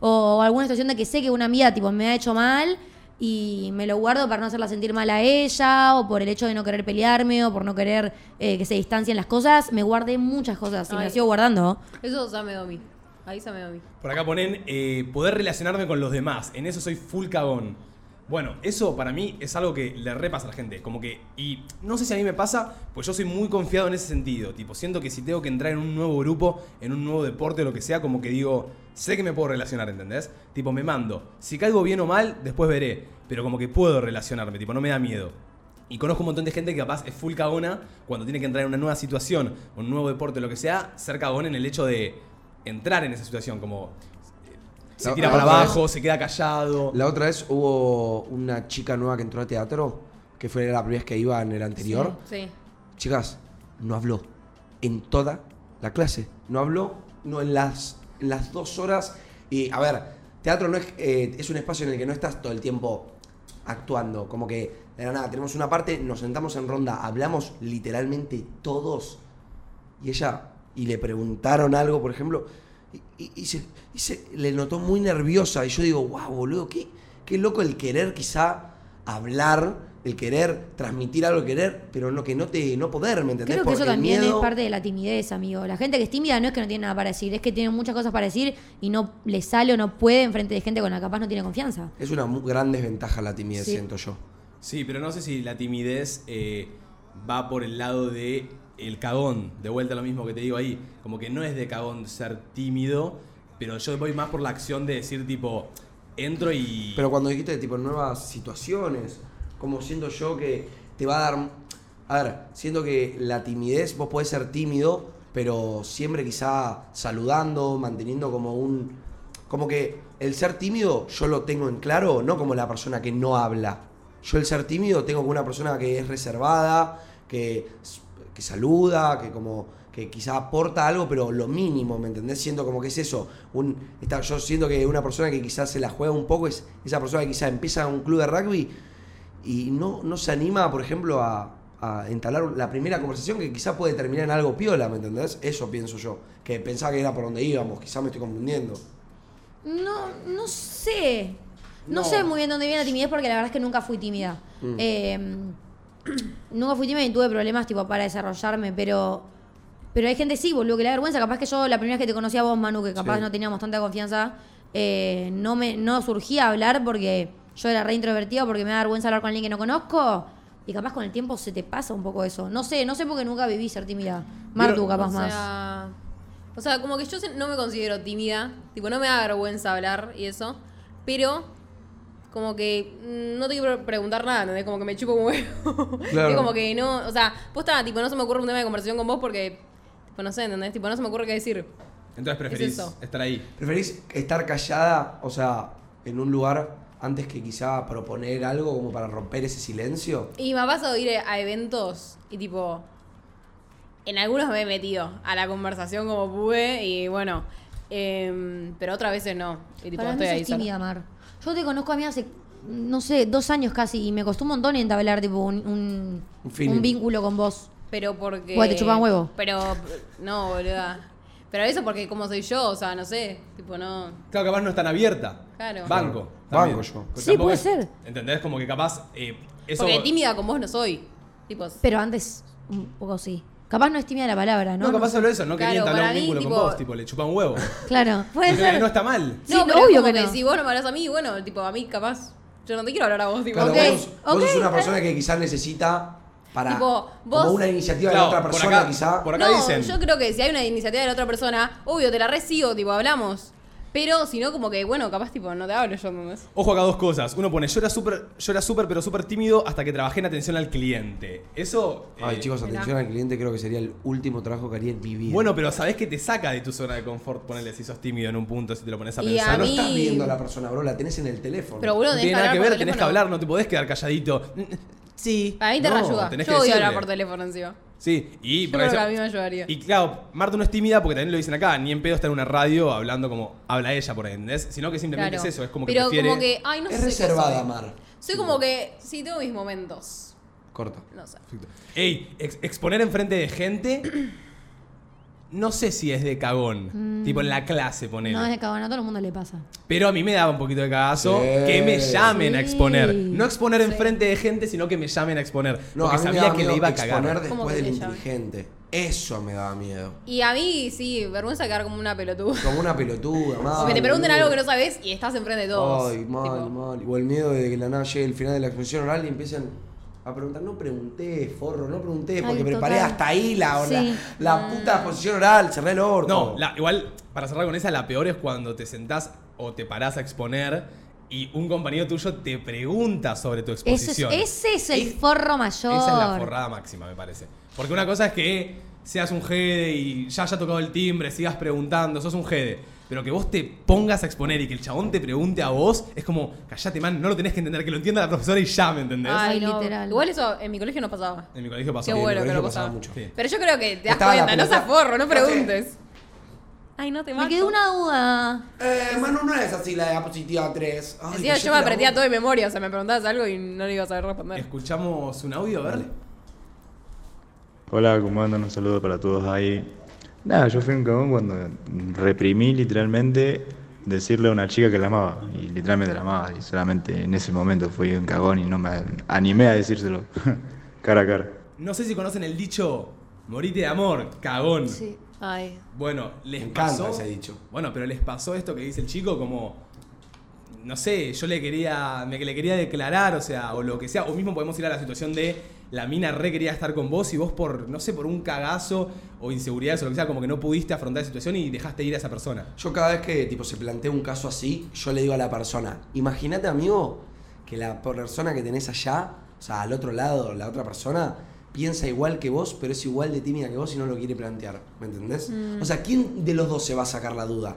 O alguna situación de que sé que una amiga tipo me ha hecho mal y me lo guardo para no hacerla sentir mal a ella, o por el hecho de no querer pelearme, o por no querer eh, que se distancien las cosas. Me guardé muchas cosas y me Ay. las sigo guardando. Eso ya me dio a mí. Ahí se me dio a mí. Por acá ponen eh, poder relacionarme con los demás. En eso soy full cagón. Bueno, eso para mí es algo que le repasa a la gente. Como que, y no sé si a mí me pasa, pues yo soy muy confiado en ese sentido. Tipo, siento que si tengo que entrar en un nuevo grupo, en un nuevo deporte o lo que sea, como que digo, sé que me puedo relacionar, ¿entendés? Tipo, me mando. Si caigo bien o mal, después veré. Pero como que puedo relacionarme, tipo, no me da miedo. Y conozco un montón de gente que capaz es full cagona cuando tiene que entrar en una nueva situación, un nuevo deporte, lo que sea, ser cagón en el hecho de entrar en esa situación, como se La- tira la para abajo, se queda callado. La otra vez hubo una chica nueva que entró a teatro, que fue la primera vez que iba en el anterior. Sí. Chicas, no habló en toda la clase. No habló, no en las, en las dos horas. Y a ver, teatro no es, eh, es un espacio en el que no estás todo el tiempo actuando. Como que, de la nada, tenemos una parte, nos sentamos en ronda, hablamos literalmente todos. Y ella, y le preguntaron algo, por ejemplo, y, y se, y se- le notó muy nerviosa. Y yo digo, wow, boludo, qué, qué loco el querer quizá hablar, el querer transmitir algo, el querer, pero no que no te no poder, ¿me entendés? Creo que eso Porque el también miedo- es parte de la timidez, amigo. La gente que es tímida no es que no tiene nada para decir, es que tiene muchas cosas para decir y no le sale o no puede enfrente de gente con la que capaz no tiene confianza. Es una gran desventaja la timidez, Sí. siento yo. Sí, pero no sé si la timidez eh, va por el lado de el cagón. De vuelta lo mismo que te digo ahí. Como que no es de cagón ser tímido, pero yo voy más por la acción de decir tipo, entro y... Pero cuando dijiste tipo nuevas situaciones, como siento yo que te va a dar. A ver, siento que la timidez, vos podés ser tímido, pero siempre quizá saludando, manteniendo como un. Como que el ser tímido yo lo tengo en claro, no como la persona que no habla. Yo el ser tímido tengo como una persona que es reservada, que, que saluda, que como que quizá aporta algo, pero lo mínimo, ¿me entendés? Siento como que es eso. Un, está, yo siento que una persona que quizás se la juega un poco es esa persona que quizá empieza un club de rugby y no, no se anima, por ejemplo, a, a entablar la primera conversación que quizá puede terminar en algo piola, ¿me entendés? Eso pienso yo. Que pensaba que era por donde íbamos, quizá me estoy confundiendo. No, no sé. No, No. sé muy bien dónde viene la timidez porque la verdad es que nunca fui tímida. Mm. Eh, (clears throat) nunca fui tímida y tuve problemas tipo para desarrollarme, pero pero hay gente sí, boludo, que le da vergüenza. Capaz que yo la primera vez que te conocí a vos, Manu, que capaz Sí. no teníamos tanta confianza, eh, no me no surgía hablar porque yo era re introvertida porque me da vergüenza hablar con alguien que no conozco. Y capaz con el tiempo se te pasa un poco eso. No sé, no sé porque nunca viví ser tímida. Martu, capaz o más. sea, o sea, como que yo no me considero tímida. Tipo, no me da vergüenza hablar y eso. Pero, como que no te quiero preguntar nada, ¿entendés? Como que me chupo un huevo. (laughs) Claro. Y como que no, o sea, posta, tipo, no se me ocurre un tema de conversación con vos porque, tipo, no sé, ¿entendés? Tipo, no se me ocurre qué decir. Entonces preferís estar ahí. ¿Preferís estar callada, o sea, en un lugar, antes que quizá proponer algo como para romper ese silencio? Y me ha pasado ir a eventos y tipo. En algunos me he metido a la conversación como pude y bueno. em, pero otras veces no. Y tipo, Para mí estoy ahí sos tímida, Mar. Yo te conozco a mí hace, no sé, dos años casi y me costó un montón entablar tipo un, un, Un feeling. un vínculo con vos. Pero porque. Porque te chupan huevo. Pero. No, boluda. Pero eso porque como soy yo, o sea, no sé. Tipo, no. Claro, capaz no es tan abierta. Claro. Banco. Banco yo. Pero Sí, puede es- ser. ¿Entendés? Como que capaz... eh, eso... Porque tímida con vos no soy. Tipo. Pero antes, un poco sí. Capaz no es tímida la palabra, ¿no? No, capaz solo eso, no Claro, quería entablar para un mí, vínculo tipo- con vos, tipo, le chupa un huevo. Claro, puede ser. no está mal. Sí, no, pero obvio es como que que, no. si vos no me hablas a mí, bueno, tipo, a mí capaz. Yo no te quiero hablar a vos, tipo. Claro, Ok, vos, vos ok. sos una persona que quizás necesita para Tipo, vos- como una iniciativa Claro, de otra por persona acá- quizá. por acá no, dicen. yo creo que si hay una iniciativa de la otra persona, obvio, te la recibo, tipo, hablamos. Pero si no, como que, bueno, capaz, tipo, no te hablo yo, ¿entendés? Ojo acá dos cosas. Uno pone, yo era súper, yo era súper, pero súper tímido hasta que trabajé en atención al cliente. Eso... Ay, eh, chicos, atención al cliente, creo que sería el último trabajo que haría en mi vida. Bueno, pero sabés que te saca de tu zona de confort ponerle si sos tímido en un punto, si te lo pones a Y pensar. a no mí- estás viendo a la persona, bro, la tenés en el teléfono. Pero, boludo, No tenés tiene nada que hablar ver, por tenés que teléfono. hablar, no te podés quedar calladito. (laughs) Sí. Para mí te No, reayuda. tenés Yo que odio decirle. hablar por teléfono encima. Sí, y Yo por creo eso- que a mí me ayudaría. Y claro, Marta no es tímida porque también lo dicen acá, ni en pedo está en una radio hablando como habla ella, por ahí, ¿entendés? Sino que simplemente Claro. es eso, es como que Pero prefiere... como que, ay, no es sé. qué reservada, soy. Mar. Soy como que, sí, tengo mis momentos. Corta. No sé. Ey, ex- exponer enfrente de gente, no sé si es de cagón. Tipo en la clase, ponele. No es de cagón, a todo el mundo le pasa. Pero a mí me daba un poquito de cagazo Sí. que me llamen a Sí. exponer. No exponer enfrente de gente, sino que me llamen a exponer. No, porque a mí me sabía daba que le iba a exponer cagar. ¿Cómo después del inteligente. Eso me daba miedo. Y a mí, sí, vergüenza quedar como una pelotuda. Como una pelotuda, mal. O que te pregunten algo que no sabes y estás enfrente de todos. Ay, mal, Tipo, mal. O el miedo de que la nada llegue el final de la exposición oral y empiecen a preguntar. No pregunté, forro, no pregunté, porque Ay, preparé total. hasta ahí la, la- Sí. la, puta exposición oral, cerré el orto. No, la- igual, para cerrar con esa, la peor es cuando te sentás o te parás a exponer y un compañero tuyo te pregunta sobre tu Eso es- exposición. ese es el Es- forro mayor. Esa es la forrada máxima, me parece. Porque una cosa es que seas un jede y ya haya tocado el timbre, sigas preguntando, sos un jede. Pero que vos te pongas a exponer y que el chabón te pregunte a vos, es como, callate, man, no lo tenés que entender, que lo entienda la profesora y ya, ¿me entendés? Ay, Ay, no. literal. Igual eso en mi colegio no pasaba. En mi colegio pasó. Qué bueno que no pasaba pasaba. mucho. Sí. Pero yo creo que te das cuenta, no seas forro, no preguntes. Ay, no te Me mato. quedó una duda. Eh, Manu, no es así la diapositiva 3. Ay, callate yo me aprendía todo de memoria, o sea, me preguntabas algo y no le iba a saber responder. Escuchamos un audio, a ver. Hola, ¿cómo andan? Un saludo para todos ahí. Nada, yo fui un cagón cuando reprimí literalmente decirle a una chica que la amaba. Y literalmente la amaba. Y solamente en ese momento fui un cagón y no me animé a decírselo (laughs) cara a cara. No sé si conocen el dicho morite de amor, cagón. Sí. Ay. Bueno, les Me encanta pasó. ese dicho. Bueno, pero les pasó esto que dice el chico como. No sé, yo le quería. Me le quería declarar, o sea, o lo que sea. O mismo podemos ir a la situación de la mina re quería estar con vos y vos por, no sé, por un cagazo o inseguridades o lo que sea, como que no pudiste afrontar la situación y dejaste ir a esa persona. Yo cada vez que tipo se plantea un caso así, yo le digo a la persona, imagínate amigo, que la persona que tenés allá, o sea, al otro lado, la otra persona, piensa igual que vos, pero es igual de tímida que vos y no lo quiere plantear. ¿Me entendés? O sea, ¿quién de los dos se va a sacar la duda?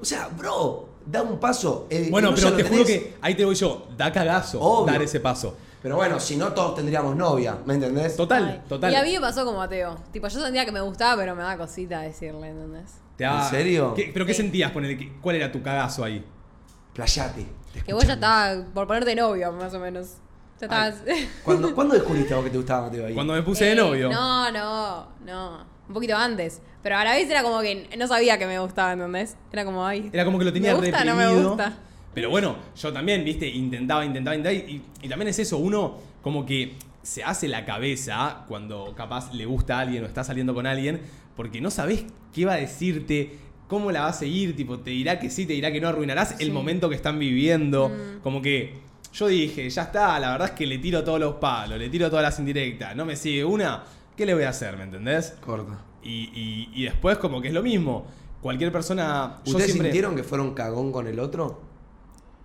O sea, bro, da un paso. el que Bueno, no pero te juro que ahí te voy yo, da cagazo Obvio. dar ese paso. Pero bueno, si no todos tendríamos novia, ¿me entendés? Total, Ay. total. Y a mí me pasó como Mateo. Tipo, yo sentía que me gustaba, pero me daba cosita decirle, ¿entendés? Te da- ¿En serio? ¿Qué- ¿Pero qué sentías? Ponele, ¿Qué- ¿Cuál era tu cagazo ahí? Playate. te Que vos ya escuchamos. estabas por ponerte novio, más o menos. Ya estabas. (laughs) ¿Cuándo, ¿Cuándo descubriste vos que te gustaba Mateo ahí? Cuando me puse de Eh, novio. No, no, no. Un poquito antes. Pero a la vez era como que no sabía que me gustaba, ¿entendés? Era como, ay. Era como que lo tenía ¿Me gusta o no reprimido. me gusta? Pero bueno, yo también, viste, intentaba, intentaba, intentaba. Y, y también es eso, uno como que se hace la cabeza cuando capaz le gusta a alguien o está saliendo con alguien, porque no sabés qué va a decirte, cómo la va a seguir, tipo, te dirá que sí, te dirá que no, arruinarás el momento que están viviendo. Mm. Como que yo dije, ya está, la verdad es que le tiro todos los palos, le tiro todas las indirectas, no me sigue una, ¿qué le voy a hacer, me entendés? Corta. Y, y- y después como que es lo mismo. Cualquier persona... yo ¿Ustedes siempre- sintieron que fueron cagón con el otro?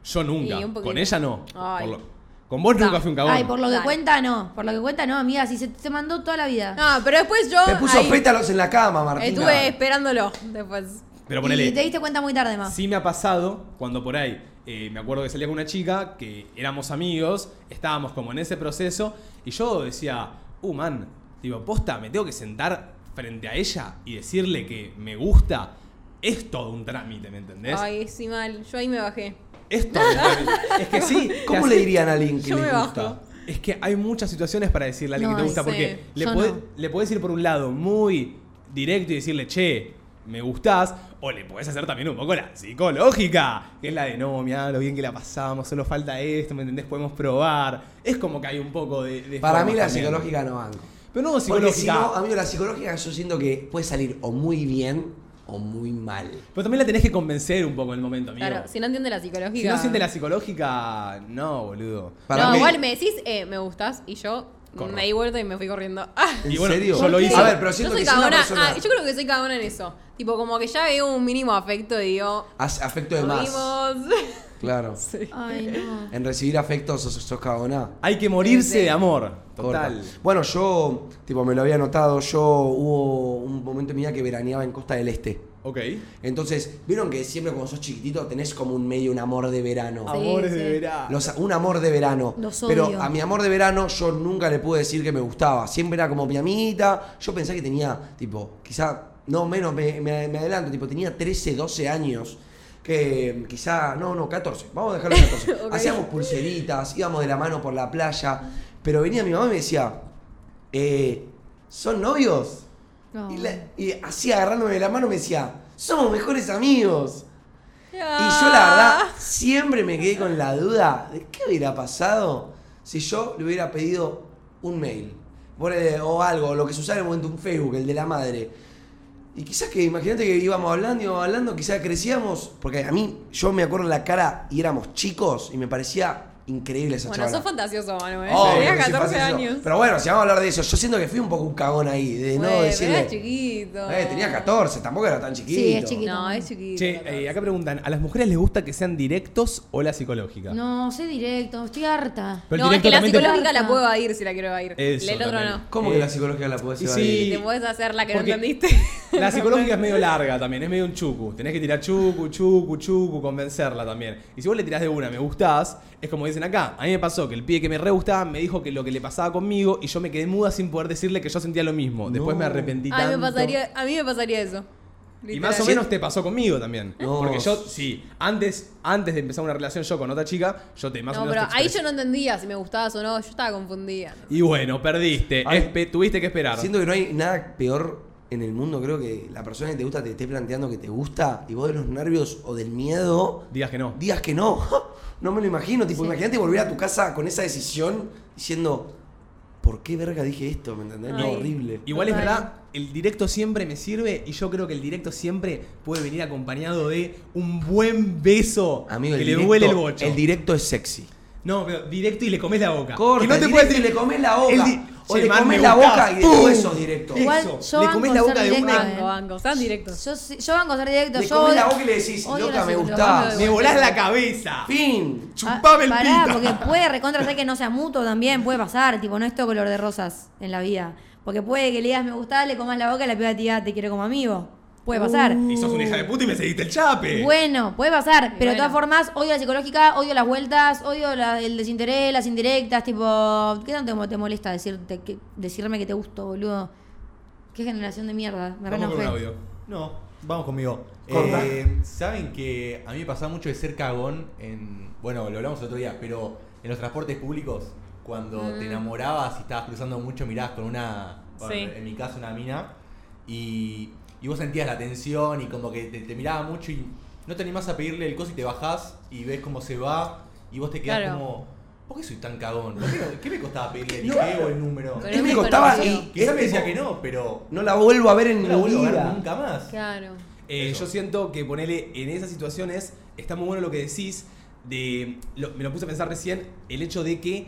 Yo nunca. Sí, un poquito. con ella no. Lo- con vos nunca fui un cagón. Ay, por lo que Dale. cuenta, no. Por lo que cuenta, no, amiga. Si se te mandó toda la vida. No, pero después yo. Te puso ahí pétalos en la cama, Martina. Estuve esperándolo después. Pero y ponele. te diste cuenta muy tarde más. Sí me ha pasado cuando por ahí eh, me acuerdo que salía con una chica que éramos amigos, estábamos como en ese proceso y yo decía, uh man, digo, posta, me tengo que sentar frente a ella y decirle que me gusta. Es todo un trámite, ¿me entendés? Ay, sí, mal. Yo ahí me bajé. Es todo un trámite. Es que sí. ¿Cómo le dirían a alguien que Yo le me gusta? bajo. Es que hay muchas situaciones para decirle a alguien No, que te gusta, porque le, Yo podés- no. le podés ir por un lado muy directo y decirle, che, me gustás, o le podés hacer también un poco la psicológica, que es la de, no, mirá lo bien que la pasamos, solo falta esto, ¿me entendés? Podemos probar. Es como que hay un poco de... de Para mí la también. psicológica no banco. Pero no Porque psicológica. si no, amigo, la psicológica yo siento que puede salir o muy bien o muy mal. Pero también la tenés que convencer un poco en el momento, amigo. Claro, si no entiende la psicológica. Si no siente la psicológica, no, boludo. Para no, mí- igual me decís, eh, me gustás, y yo Corro. me di vuelta y me fui corriendo. Ah, ¿En Y bueno, serio? yo lo hice. A ver, pero yo siento soy que si una cagona. persona Ah, yo creo que soy cagona en eso. Tipo, como que ya veo un mínimo afecto y digo. hace afecto de Nos más. vimos. (laughs) Claro. Sí. Ay, no. En recibir afecto sos, sos cagona. Hay que morirse Sí. de amor. Corta. Total. Bueno, yo, tipo, me lo había notado. Yo hubo un momento en mi vida que veraneaba en Costa del Este. Ok. Entonces, ¿vieron que siempre cuando sos chiquitito tenés como un medio un amor de verano? Sí, Amores sí. de verano. Los- un amor de verano. Los Pero a mi amor de verano yo nunca le pude decir que me gustaba. Siempre era como mi amiguita. Yo pensé que tenía, tipo, quizá, no menos, me, me- me adelanto, tipo, tenía 13, 12 años. Que quizá, no, no, 14. Vamos a dejarlo en 14. (laughs) Ok. Hacíamos pulseritas, íbamos de la mano por la playa. Pero venía mi mamá y me decía, eh, ¿son novios? No. Y, la- y así agarrándome de la mano me decía, somos mejores amigos. Y yo Ah. la verdad siempre me quedé con la duda de qué hubiera pasado si yo le hubiera pedido un mail o algo, lo que se usaba en el momento un Facebook, el de la madre. Y quizás que, imagínate que íbamos hablando, íbamos hablando, quizás crecíamos, porque a mí, yo me acuerdo la cara y éramos chicos y me parecía increíble esa Bueno, chavala. sos fantasioso, Manuel. Tenías que soy 14 fantasioso. años. Pero bueno, si vamos a hablar de eso, yo siento que fui un poco un cagón ahí, de Bueno, no pero decirle. era chiquito. Eh, tenía 14, tampoco era tan chiquito. Sí, es chiquito. No, es chiquito. Che, eh, acá preguntan, ¿a las mujeres les gusta que sean directos o la psicológica? No, sé directo, estoy harta. Pero no, es que la psicológica la puedo evadir si la quiero evadir. Eso el otro también. no. ¿Cómo Eh, que la psicológica la y evadir? sí. Te podés hacer la que no entendiste. (laughs) La psicológica es medio larga también, es medio un chucu. Tenés que tirar chucu, chucu, chucu, convencerla también. Y si vos le tirás de una, me gustás, es como dicen acá. A mí me pasó que el pibe que me re gustaba me dijo que lo que le pasaba conmigo y yo me quedé muda sin poder decirle que yo sentía lo mismo. Después No. me arrepentí A mí me tanto. pasaría, a mí me pasaría eso. Y más o menos te pasó conmigo también. No. Porque yo, sí, antes, antes de empezar una relación yo con otra chica, yo te más o No, menos pero te ahí expresé. yo no entendía si me gustabas o no. Yo estaba confundida. Y bueno, perdiste. Ay. Espe- tuviste que esperar. Siento que no hay nada peor en el mundo creo que la persona que te gusta te esté planteando que te gusta y vos de los nervios o del miedo Digas que no. digas que no. (laughs) No me lo imagino. Tipo, Sí. imagínate volver a tu casa con esa decisión diciendo, ¿por qué verga dije esto? ¿Me entendés? No, horrible. Igual es verdad, el directo siempre me sirve y yo creo que el directo siempre puede venir acompañado de un buen beso Amigo, que le directo, duele el bocho. El directo es sexy. No, pero directo y le comes la boca. Corta, que no te puedes decir, le comes la boca. di- o Che, le man, comes me la boca y ¡Pum! después sos directo. Igual Eso, yo le comes la boca de una. Banco, banco, sean directos. Yo, sí- yo banco ser directo. Le yo comes la boca y le decís, loca, me gustás. Me volás la cabeza. Fin. Chupame el pará, pito. porque puede (laughs) recontra ser que no sea mutuo también, puede pasar, tipo, no es todo color de rosas en la vida. Porque puede que le digas me gusta, le comas la boca y la piba te diga te quiero como amigo. Puede pasar. Y sos una hija de puta y me seguiste el chape. Bueno, puede pasar, pero de todas formas, odio la psicológica, odio las vueltas, odio la- el desinterés, las indirectas, tipo, ¿qué tanto te molesta decirte, que- decirme que te gusto, boludo? Qué generación de mierda, me Vamos con un audio. No, vamos conmigo. Corta. Eh, Saben que a mí me pasaba mucho de ser cagón en. Bueno, lo hablamos el otro día, pero en los transportes públicos, cuando te Mm. enamorabas y estabas cruzando mucho, mirabas con una. bueno, Sí. En mi caso, una mina. Y, y vos sentías la tensión y como que te, te miraba mucho y no te animás a pedirle el coso y te bajás y ves cómo se va y vos te quedás Claro. como. ¿Por qué soy tan cagón? ¿Por qué, qué me costaba pedirle el No. IG o el número? Es me costaba y Quizás me decía que no, pero. No la vuelvo a ver en No la mi vuelvo a ver vida. nunca más. Claro. Eh, yo siento que ponerle en esas situaciones está muy bueno lo que decís de lo- me lo puse a pensar recién el hecho de que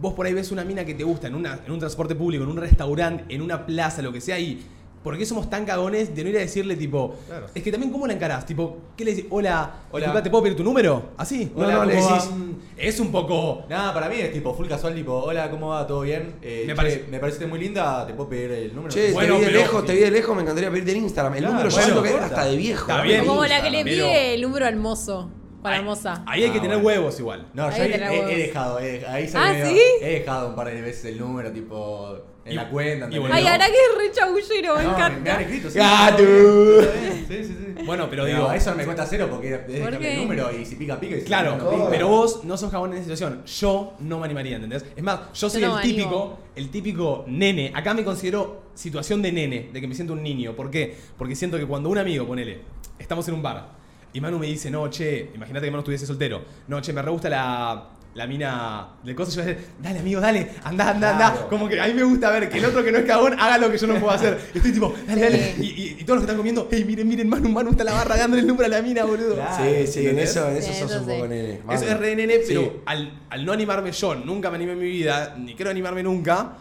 vos por ahí ves una mina que te gusta en, una, en un transporte público, en un restaurante, en una plaza, lo que sea y ¿por qué somos tan cagones de no ir a decirle tipo Claro. es que también cómo la encarás tipo ¿qué le decís? hola Hola. disculpa, te puedo pedir tu número así Hola, no, le decís- es un poco Nada, para mí es tipo full casual, tipo, hola, ¿cómo va? ¿Todo bien? Eh, Me parece- me pareciste muy linda, ¿te puedo pedir el número? Che, Bueno, te vi de pero- lejos, te vi de lejos, me encantaría pedirte el Instagram. El Claro, número yo siento que es hasta de viejo. Está bien. Como la que le Pero- pide el número al mozo para Ahí- moza. ahí hay que Ah, tener bueno. huevos igual No, Ahí yo he, he- dejado, he, ahí se ¿Ah, me- sí? he dejado un par de veces el número, tipo, en Y- la cuenta. y. Ay, ahora que es re chabullero, me No, me, encanta. me han escrito, sí. Gato. bien, Sí, sí, sí. Bueno, pero digo- eso no me cuenta cero porque es ¿Por el número y si pica, pica. Y si Claro, no, no pica. pero vos no sos jabón en esa situación. Yo no me animaría, ¿entendés? Es más, yo soy no el animo. típico, el típico nene. Acá me considero situación de nene, de que me siento un niño. ¿Por qué? Porque siento que cuando un amigo, ponele, estamos en un bar y Manu me dice, no, che, imagínate que Manu estuviese soltero. No, che, me re gusta la, la mina del coso. Yo voy a decir, dale, amigo, dale, anda, anda, anda. Como que a mí me gusta ver que el otro que no es cagón haga lo que yo no puedo hacer. (laughs) Estoy tipo, dale, dale. Y, y- y todos los que están comiendo, hey, miren, miren, Manu, Manu está la barra dándole el número a la mina, boludo. Claro. Sí, sí, en eso, en eso Sí, sos eso un sí. poco nene. Eso es re nene, pero Sí. al, al no animarme yo, nunca me animé en mi vida, ni quiero animarme nunca,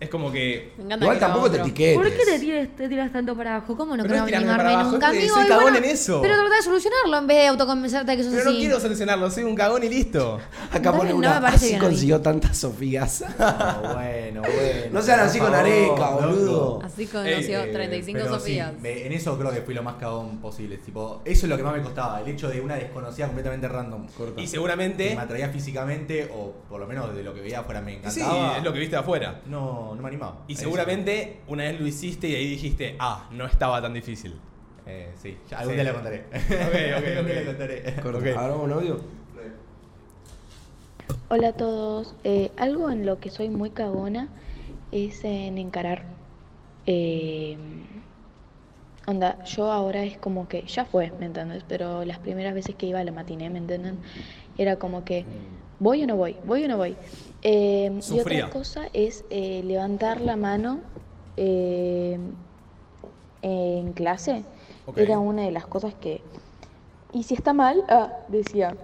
es como que. Me encanta Igual que tampoco te etiquetes. ¿Por qué te tiras, te tiras tanto para abajo? ¿Cómo no Pero quiero animarme abajo, nunca? Amigo, soy cagón bueno, en eso. Pero trata de solucionarlo en vez de autoconvencerte de que sos Pero así. no quiero solucionarlo, soy un cagón y listo. (laughs) Acá pone no una. me así bien consiguió tantas Sofías. No, (laughs) bueno, bueno. No sean así con Areca, boludo. Así Ey, conoció Eh, 35 pero Sofías. sí, me- en eso creo que fui lo más cagón posible. Tipo, eso es lo que más me costaba. El hecho de una desconocida completamente random. Y Que seguramente. me atraía físicamente, o por lo menos de lo que veía afuera me Sí, encantaba. es lo que viste de afuera. No, no me animaba. Y Eso. seguramente una vez lo hiciste y ahí dijiste, ah, no estaba tan difícil. Eh, sí, ya algún Sí. día lo contaré. (laughs) ok, Algún día ok. lo contaré. Corta. Ok. Ahora un audio. Hola a todos. Eh, algo en lo que soy muy cagona es en encarar. Eh, onda, yo ahora es como que ya fue, ¿me entiendes? Pero las primeras veces que iba a la matiné, ¿me entienden? Era como que voy o no voy, voy o no voy. Eh, y otra cosa es eh, levantar la mano eh, en clase. Ok. Era una de las cosas que... Y si está mal, ah, decía,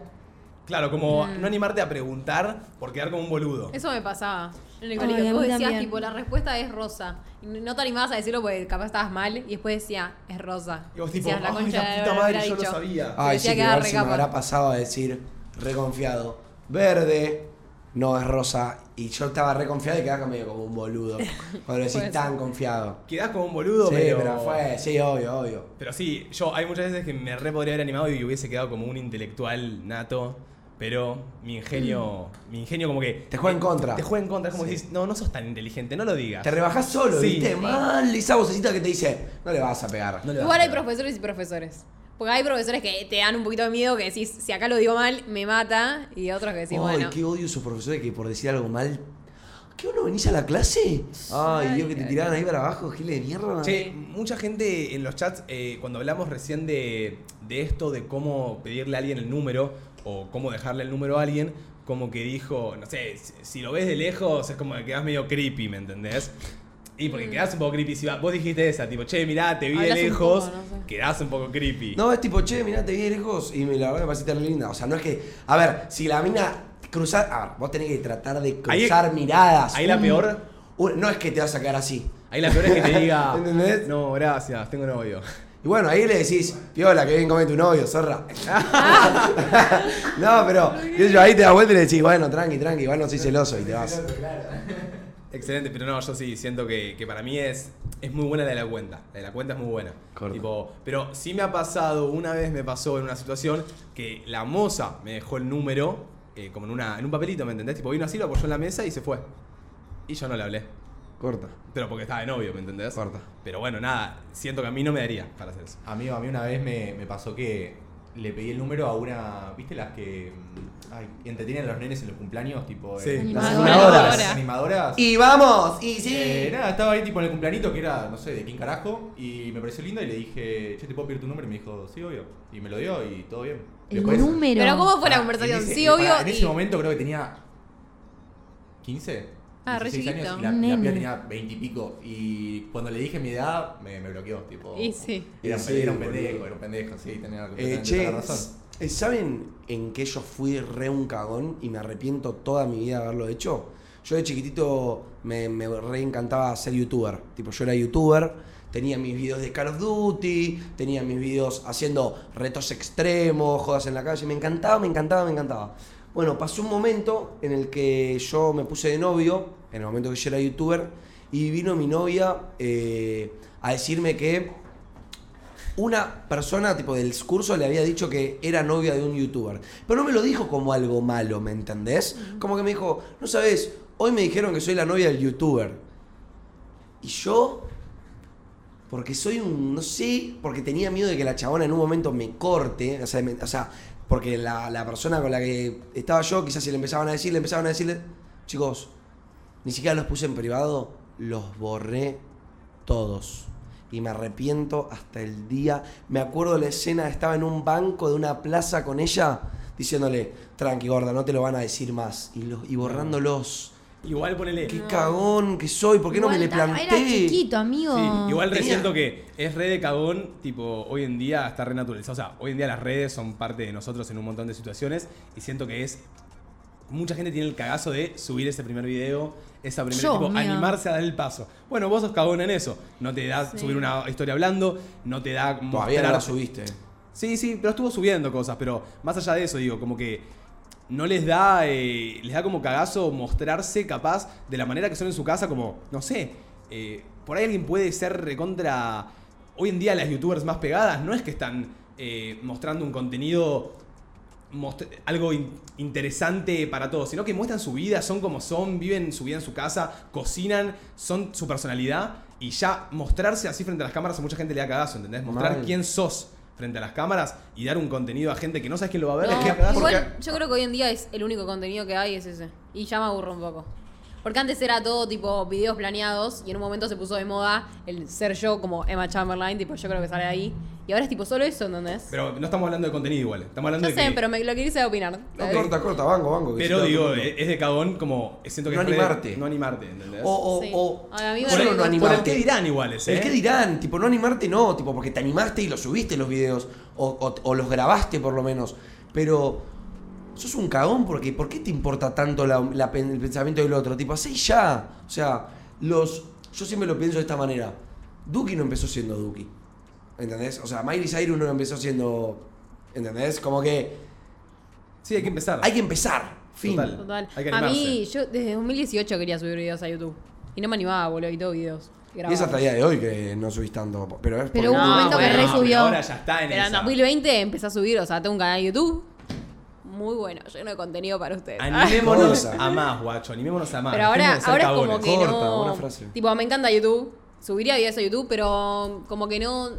Claro, como Mm. no animarte a preguntar por quedar como un boludo. Eso me pasaba en el Ay, colegio. a Vos decías, también. tipo, la respuesta es rosa. Y no te animabas a decirlo porque capaz estabas mal. Y después decía, es rosa. Y vos tipo, Decías, "Ay, la puta madre, yo lo dicho". sabía. Ay, sí, que a ver si me habrá pasado a decir reconfiado. Verde, no es rosa. Y yo estaba reconfiado y quedaba medio como un boludo. (laughs) Cuando decís tan confiado. Quedás como un boludo, sí, pero... pero... fue, sí, obvio, obvio. Pero sí, yo hay muchas veces que me re podría haber animado y hubiese quedado como un intelectual nato, pero mi ingenio, mi ingenio como que... Te juega en contra. Te juega en contra, es como Sí. decís, no, no sos tan inteligente, no lo digas. Te rebajás solo, Sí. ¿viste? Mal, esa vocecita que te dice, no le vas a pegar. No le vas Igual a hay pegar. profesores y profesores. Porque hay profesores que te dan un poquito de miedo, que decís, si acá lo digo mal, me mata. Y otros que decís, Ay, bueno. qué odio esos profesores que por decir algo mal. ¿Qué uno venís a la clase? Ay, Dios, que te tiraban ahí para abajo, gile de mierda. Che, mucha gente en los chats, eh, cuando hablamos recién de, de esto, de cómo pedirle a alguien el número o cómo dejarle el número a alguien, como que dijo, no sé, si, si lo ves de lejos es como que quedás medio creepy, ¿me entendés? Y porque quedás un poco creepy. Si va- vos dijiste esa, tipo, che, mirá, te vi de Hablas lejos, poco, no sé. quedás un poco creepy. No, es tipo, che, mirá, te vi de lejos y me- la verdad me pareciste re linda. O sea, no es que. A ver, si la mina cruzar. A ver, vos tenés que tratar de Ahí- cruzar miradas. ahí la peor- un- no es que te vas a sacar así. Ahí la peor es que te diga, (laughs) ¿Entendés? no, gracias, tengo novio. Y bueno, ahí le decís, piola, que bien come tu novio, zorra. (laughs) no, pero yo, ahí te das vuelta y le decís, bueno, tranqui, tranqui, igual no soy celoso y te vas. Excelente, pero no, yo sí siento que, que para mí es, es muy buena la de la cuenta. La de la cuenta es muy buena. Tipo, pero sí me ha pasado, una vez me pasó en una situación que la moza me dejó el número eh, como en, una, en un papelito, ¿me entendés? Tipo, vino así, lo apoyó en la mesa y se fue. Y yo no le hablé. Corta. Pero porque estaba de novio, ¿me entendés? Corta. Pero bueno, nada, siento que a mí no me daría para hacer eso. Amigo, a mí una vez me, me pasó que le pedí el número a una. ¿Viste las que mm, ay, entretienen a los nenes en los cumpleaños? Tipo. Sí. eh, Las animadoras. Las animadoras. Y vamos, y sí. Eh, nada, estaba ahí tipo en el cumpleañito que era, no sé, de quién carajo, y me pareció linda y le dije, che, ¿te puedo pedir tu número? Y me dijo, sí, obvio. Y me lo dio y todo bien. El Después- número. Pero ¿cómo fue la Pará, conversación? en ese- sí, obvio. en y- ese momento creo que tenía 15. Ah, re 16 años chiquito. y la, Un la piba tenía 20 y pico. Y cuando le dije mi edad, me, me bloqueó. Tipo, Y sí. Era, sí, era un pendejo, era un pendejo, sí, tenía Eh, che, toda la razón. ¿saben en qué yo fui re un cagón y me arrepiento toda mi vida de haberlo hecho? Yo de chiquitito me, me re encantaba ser youtuber. Tipo, yo era youtuber, tenía mis videos de Call of Duty, tenía mis videos haciendo retos extremos, jodas en la calle. Me encantaba, me encantaba, me encantaba. Bueno, pasó un momento en el que yo me puse de novio, en el momento que yo era youtuber, y vino mi novia eh, a decirme que una persona tipo del curso le había dicho que era novia de un youtuber. Pero no me lo dijo como algo malo, ¿me entendés? Como que me dijo, no sabes, hoy me dijeron que soy la novia del youtuber. Y yo, porque soy un, no sé, porque tenía miedo de que la chabona en un momento me corte, o sea, me- o sea, porque la, la persona con la que estaba yo, quizás si le empezaban a decir, le empezaban a decirle, chicos, ni siquiera los puse en privado, los borré todos. Y me arrepiento hasta el día. Me acuerdo la escena, estaba en un banco de una plaza con ella, diciéndole, tranqui gorda, no te lo van a decir más. Y, y borrándolos. Igual ponele. Qué cagón que soy, ¿por qué no me le Igual, planté? Era chiquito, amigo. Sí, igual Tenía- resiento que es re de cagón, tipo, hoy en día está re naturalizado. O sea, hoy en día las redes son parte de nosotros en un montón de situaciones y siento que es. Mucha gente tiene el cagazo de subir ese primer video, esa primera, Yo, tipo, animarse a dar el paso. Bueno, vos sos cagón en eso. No te da subir una historia hablando, no te da Todavía no la subiste. Sí, sí, pero estuvo subiendo cosas, pero más allá de eso, digo, como que no les da, eh, les da como cagazo mostrarse capaz de la manera que son en su casa, como, no sé, eh, por ahí alguien puede ser recontra... Hoy en día las youtubers más pegadas no es que están eh, mostrando un contenido, most- algo in- interesante para todos, sino que muestran su vida, son como son, viven su vida en su casa, cocinan, son su personalidad y ya mostrarse así frente a las cámaras a mucha gente le da cagazo, ¿entendés? Mostrar Mal. quién sos frente a las cámaras y dar un contenido a gente que no sabes quién lo va a ver. No, da cagazo. igual yo creo que hoy en día es el único contenido que hay es ese. Y ya me aburro un poco. Porque antes era todo tipo videos planeados y en un momento se puso de moda el ser yo como Emma Chamberlain, tipo yo creo que sale ahí. Y ahora es tipo solo eso, ¿entendés? Pero no estamos hablando de contenido igual, estamos hablando Yo de sé, que- pero me lo quería opinar. No, corta, corta, banco, banco. que Pero digo, es es de cagón como siento que No es re de- animarte. no animarte, ¿entendés? O, o, Sí. o Ay, a mí me solo re no costó. animarte. Por el qué dirán iguales, ¿eh? El qué dirán, tipo, no animarte no, tipo, porque te animaste y lo subiste los videos, o, o- o los grabaste por lo menos, pero sos un cagón porque ¿por qué te importa tanto la- la pen- el pensamiento del otro? Tipo, así ya, o sea, los, yo siempre lo pienso de esta manera, Duki no empezó siendo Duki, ¿entendés? O sea, Miley Cyrus no empezó siendo, ¿entendés? Como que Sí, hay que empezar. hay que empezar, fin. Total. Total. Hay que a mí, yo desde 2018 quería subir videos a YouTube. Y no me animaba, boludo, y todo videos. Y es hasta el día de hoy que no subís tanto, pero es Pero hubo un No, momento que bueno, re pero subió. ahora ya está en Pero en esa. 2020 empecé a subir, o sea, tengo un canal de YouTube muy bueno, lleno de contenido para ustedes. Animémonos a más, guacho. Animémonos a más. Pero ahora, ahora es como que Corta, no. buena frase. Tipo, me encanta YouTube. Subiría videos a YouTube, pero como que no.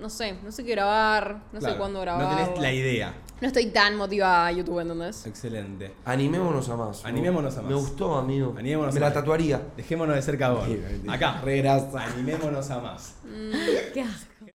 No sé, no sé qué grabar, no sé cuándo grabar. No tenés la idea. No estoy tan motivada a YouTube, ¿entendés? Excelente. Animémonos a más. Animémonos a más. Me gustó, amigo. Animémonos Me a la más. tatuaría. Dejémonos de ser cagón. Mentira, mentira. Acá. Re grasa. Animémonos a más. Qué asco.